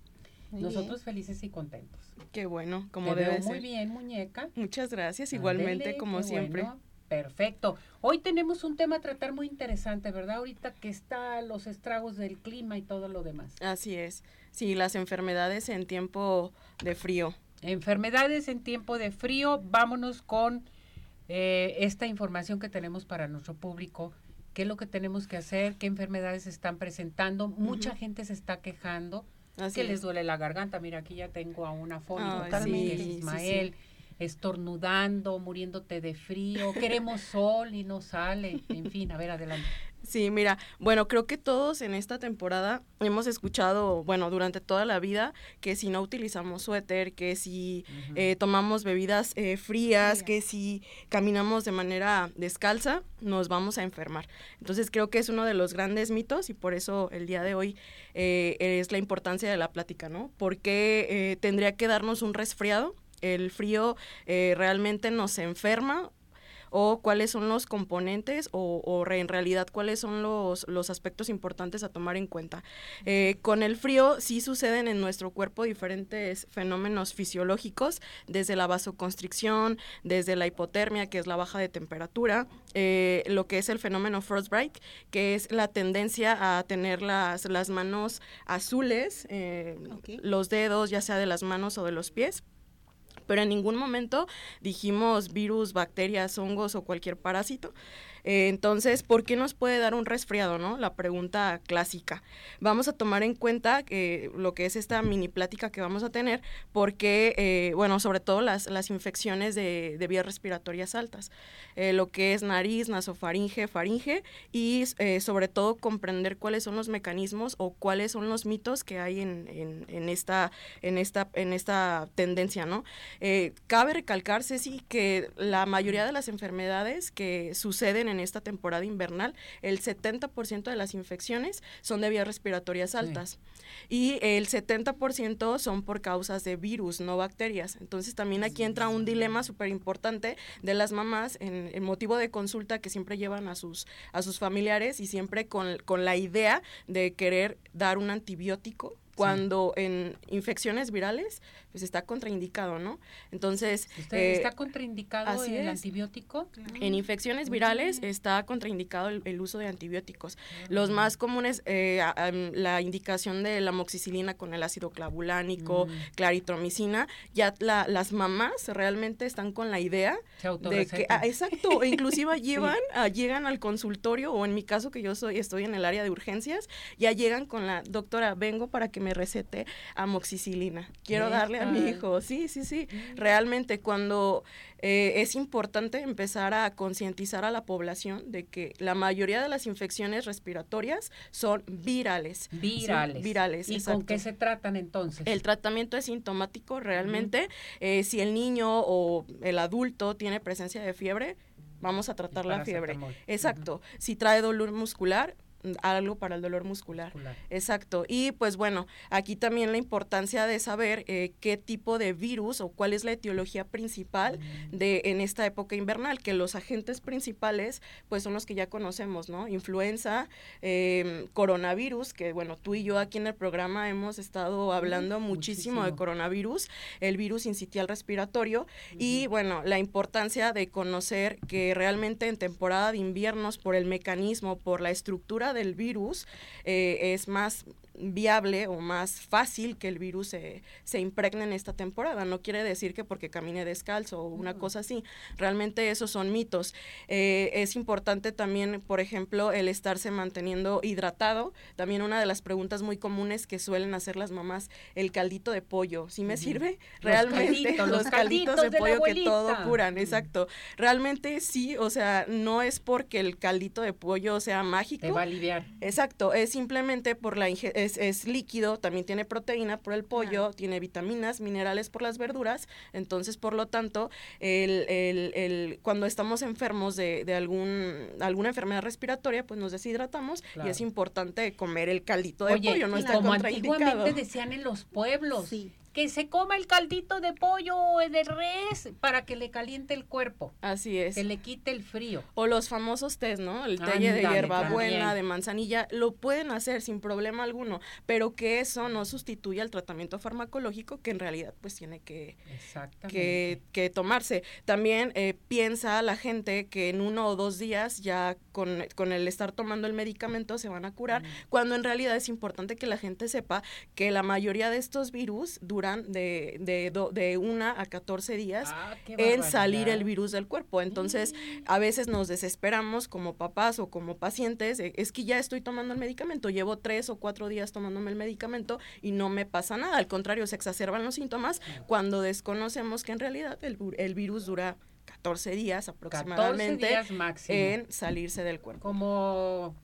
Speaker 2: Muy
Speaker 1: Nosotros felices y contentos.
Speaker 9: Qué bueno, como
Speaker 1: Te
Speaker 9: debe
Speaker 1: veo muy
Speaker 9: ser.
Speaker 1: bien, muñeca.
Speaker 9: Muchas gracias, igualmente,
Speaker 1: Ándele,
Speaker 9: como siempre.
Speaker 1: bueno. Perfecto. Hoy tenemos un tema a tratar muy interesante, ¿verdad? Ahorita que está los estragos del clima y todo lo demás.
Speaker 9: Así es. Sí, las enfermedades en tiempo de frío.
Speaker 1: Enfermedades en tiempo de frío. Vámonos con eh, esta información que tenemos para nuestro público. ¿Qué es lo que tenemos que hacer? ¿Qué enfermedades se están presentando? Mucha gente se está quejando
Speaker 9: Así
Speaker 1: que
Speaker 9: es.
Speaker 1: les duele la garganta. Mira, aquí ya tengo a una foto
Speaker 2: sí,
Speaker 1: es
Speaker 2: sí,
Speaker 1: Ismael, estornudando, muriéndote de frío, queremos sol y no sale. En fin, a ver, adelante.
Speaker 9: Sí, mira, bueno, creo que todos en esta temporada hemos escuchado, bueno, durante toda la vida, que si no utilizamos suéter, que si eh, tomamos bebidas eh, frías,
Speaker 1: Frías.
Speaker 9: que si caminamos de manera descalza, nos vamos a enfermar. Entonces creo que es uno de los grandes mitos y por eso el día de hoy eh, es la importancia de la plática, ¿no? Porque eh, tendría que darnos un resfriado. El frío eh, realmente nos enferma o cuáles son los componentes o, o en realidad cuáles son los, los aspectos importantes a tomar en cuenta. Eh, con el frío sí suceden en nuestro cuerpo diferentes fenómenos fisiológicos, desde la vasoconstricción, desde la hipotermia, que es la baja de temperatura, eh, lo que es el fenómeno frostbite, que es la tendencia a tener las, las manos azules, eh, los dedos, ya sea de las manos o de los pies pero en ningún momento dijimos virus, bacterias, hongos o cualquier parásito. Eh, entonces, ¿por qué nos puede dar un resfriado, no? La pregunta clásica. Vamos a tomar en cuenta que lo que es esta mini plática que vamos a tener, porque, eh, bueno, sobre todo las, las infecciones de, vías respiratorias altas, eh, lo que es nariz, nasofaringe, faringe, y sobre todo comprender cuáles son los mecanismos o cuáles son los mitos que hay en, en, esta, en, esta, en esta tendencia, ¿no? cabe recalcarse, sí, que la mayoría de las enfermedades que suceden en en esta temporada invernal, el 70% de las infecciones son de vías respiratorias altas. Y el 70% son por causas de virus, no bacterias. Entonces también aquí entra un dilema súper importante de las mamás en el motivo de consulta que siempre llevan a sus, a sus familiares y siempre con, con la idea de querer dar un antibiótico cuando en infecciones virales pues está contraindicado, ¿no? Entonces...
Speaker 1: Eh, ¿Está contraindicado el antibiótico?
Speaker 9: En infecciones virales está contraindicado el, uso de antibióticos. Los más comunes, eh, la indicación de la amoxicilina con el ácido clavulánico, mm. claritromicina, ya las mamás realmente están con la idea de que... Ah, exacto, inclusive [laughs] llevan, llegan al consultorio, o en mi caso que yo soy estoy en el área de urgencias, ya llegan con la doctora, vengo para que me recete amoxicilina. Quiero darle a mi hijo. Sí, sí, sí. Realmente cuando eh, es importante empezar a concientizar a la población de que la mayoría de las infecciones respiratorias son virales.
Speaker 1: Virales.
Speaker 9: Virales.
Speaker 1: ¿Y con qué se tratan entonces?
Speaker 9: El tratamiento es sintomático realmente. Eh, si el niño o el adulto tiene presencia de fiebre, vamos a tratar la fiebre. Exacto. Si trae dolor muscular, algo para el dolor muscular. Exacto. Y pues bueno, aquí también la importancia de saber eh, qué tipo de virus o cuál es la etiología principal mm. de en esta época invernal, que los agentes principales pues son los que ya conocemos, ¿no? Influenza, em, coronavirus, que bueno, tú y yo aquí en el programa hemos estado hablando muchísimo, de coronavirus, el virus incitial respiratorio y bueno, la importancia de conocer que realmente en temporada de inviernos por el mecanismo, por la estructura del virus eh, es más viable o más fácil que el virus se, se, impregne en esta temporada. No quiere decir que porque camine descalzo o una cosa así. Realmente esos son mitos. Eh, es importante también, por ejemplo, el estarse manteniendo hidratado. También una de las preguntas muy comunes que suelen hacer las mamás, el caldito de pollo. ¿Sí me sirve? Realmente los, calditos, de, pollo que todo curan, exacto. Realmente sí, o sea, no es porque el caldito de pollo sea mágico.
Speaker 1: Te va a aliviar.
Speaker 9: Exacto, es simplemente por la ingesta es, líquido, también tiene proteína por el pollo, tiene vitaminas, minerales por las verduras, entonces por lo tanto, el, el, el cuando estamos enfermos de, de, algún, alguna enfermedad respiratoria, pues nos deshidratamos y es importante comer el caldito de pollo, no está
Speaker 1: como antiguamente decían en los pueblos. Sí que se coma el caldito de pollo o de res para que le caliente el cuerpo.
Speaker 9: Así es.
Speaker 1: Que le quite el frío.
Speaker 9: O los famosos tés, ¿no? El té de hierbabuena, de manzanilla, lo pueden hacer sin problema alguno, pero que eso no sustituye al tratamiento farmacológico que en realidad pues tiene que, que, que, tomarse. También eh, piensa la gente que en uno o dos días ya con, con el estar tomando el medicamento se van a curar, mm. cuando en realidad es importante que la gente sepa que la mayoría de estos virus duran de, de, de una a 14 días ah, en salir el virus del cuerpo. Entonces, mm. a veces nos desesperamos como papás o como pacientes, es que ya estoy tomando el medicamento, llevo tres o cuatro días tomándome el medicamento y no me pasa nada. Al contrario, se exacerban los síntomas cuando desconocemos que en realidad el, el virus dura 14 días aproximadamente en salirse del cuerpo.
Speaker 1: Como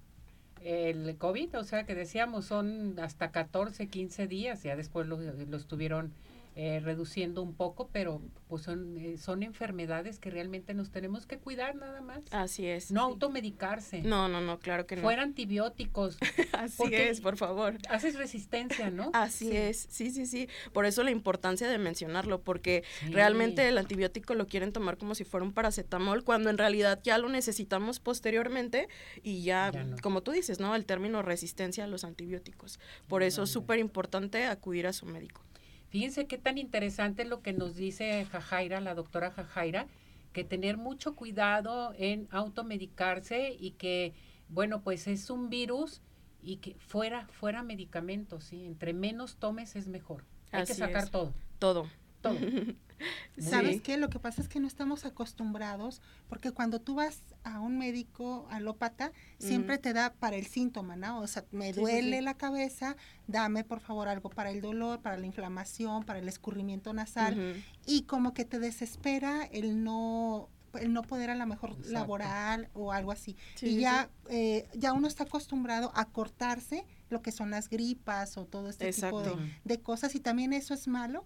Speaker 1: el COVID, o sea que decíamos son hasta 14, 15 días, ya después los, los tuvieron eh, reduciendo un poco, pero pues son, eh, son enfermedades que realmente nos tenemos que cuidar nada más.
Speaker 9: Así es.
Speaker 1: No automedicarse.
Speaker 9: No, no, no, claro que no.
Speaker 1: Fuera antibióticos. [laughs]
Speaker 9: Así es, por favor.
Speaker 1: Haces resistencia, ¿no?
Speaker 9: Así es, sí, sí, sí. Por eso la importancia de mencionarlo, porque realmente el antibiótico lo quieren tomar como si fuera un paracetamol, cuando en realidad ya lo necesitamos posteriormente y ya, como tú dices, ¿no? El término resistencia a los antibióticos. Por eso es súper importante acudir a su médico.
Speaker 1: Fíjense qué tan interesante lo que nos dice Jajaira, la doctora Jajaira, que tener mucho cuidado en automedicarse y que, bueno, pues es un virus y que fuera, fuera medicamentos, ¿sí? Entre menos tomes es mejor. Hay que sacar todo.
Speaker 9: Todo.
Speaker 1: Todo. [laughs]
Speaker 2: ¿Sabes qué? Lo que pasa es que no estamos acostumbrados, porque cuando tú vas a un médico alópata, siempre te da para el síntoma, ¿no? O sea, me duele la cabeza, dame por favor algo para el dolor, para la inflamación, para el escurrimiento nasal, y como que te desespera el no el no poder a lo mejor laboral o algo así. y ya, eh, ya uno está acostumbrado a cortarse lo que son las gripas o todo este tipo de, cosas y también eso es malo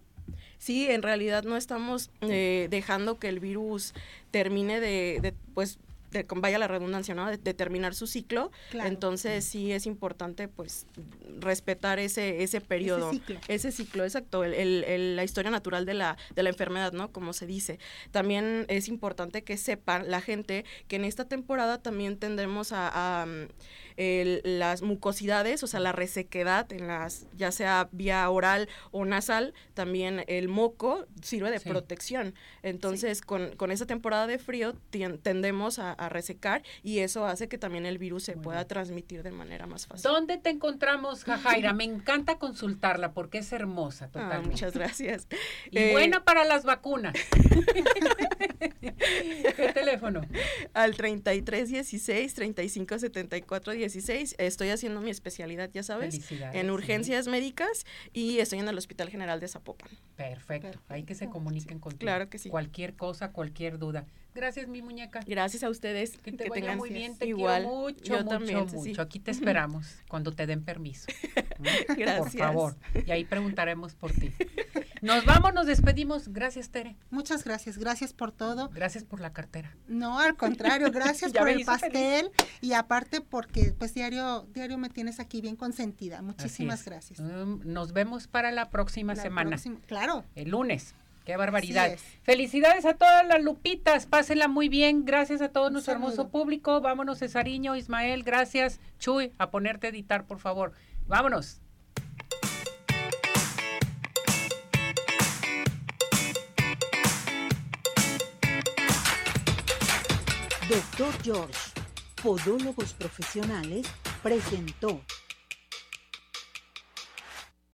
Speaker 9: Sí, en realidad no estamos eh, dejando que el virus termine de, de pues vaya la redundancia, ¿no? De, terminar su ciclo. Entonces sí es importante pues respetar ese, ese periodo. Ese ciclo. Ese ciclo, exacto, el, la historia natural de la, de la enfermedad, ¿no? Como se dice. También es importante que sepan la gente que en esta temporada también tendremos a, las mucosidades, o sea, la resequedad en las, ya sea vía oral o nasal, también el moco sirve de protección. Entonces, con, con esa temporada de frío tendemos a a resecar y eso hace que también el virus se pueda transmitir de manera más fácil.
Speaker 1: ¿Dónde te encontramos, Jajaira? [laughs] Me encanta consultarla porque es hermosa.
Speaker 9: Ah, totalmente. muchas gracias. [laughs]
Speaker 1: Y eh, buena para las vacunas. [laughs] ¿Qué teléfono?
Speaker 9: Al 33 16 35 74 16. Estoy haciendo mi especialidad, ya sabes, en urgencias médicas y estoy en el Hospital General de Zapopan.
Speaker 1: Perfecto. Hay que se comuniquen contigo.
Speaker 9: Claro que sí.
Speaker 1: Cualquier cosa, cualquier duda. Gracias, mi muñeca.
Speaker 9: Gracias a ustedes.
Speaker 1: Que te vaya muy bien, te Igual. quiero mucho, Yo mucho, también, mucho. Aquí te esperamos cuando te den permiso. [laughs]
Speaker 9: Gracias.
Speaker 1: Por favor. Y ahí preguntaremos por ti. Nos vamos, nos despedimos. Gracias, Tere.
Speaker 2: Muchas gracias. Gracias por todo.
Speaker 1: Gracias por la cartera.
Speaker 2: No, al contrario, gracias [laughs] por el pastel y aparte porque pues diario diario me tienes aquí bien consentida. Muchísimas gracias.
Speaker 1: Mm, nos vemos para la próxima semana.
Speaker 2: claro.
Speaker 1: El lunes. Qué barbaridad. Felicidades a todas las lupitas, pásenla muy bien. Gracias a todo nuestro hermoso público. Vámonos, Cesariño, Ismael, gracias. Chuy, a ponerte a editar, por favor. Vámonos.
Speaker 10: Doctor George, Podólogos Profesionales, presentó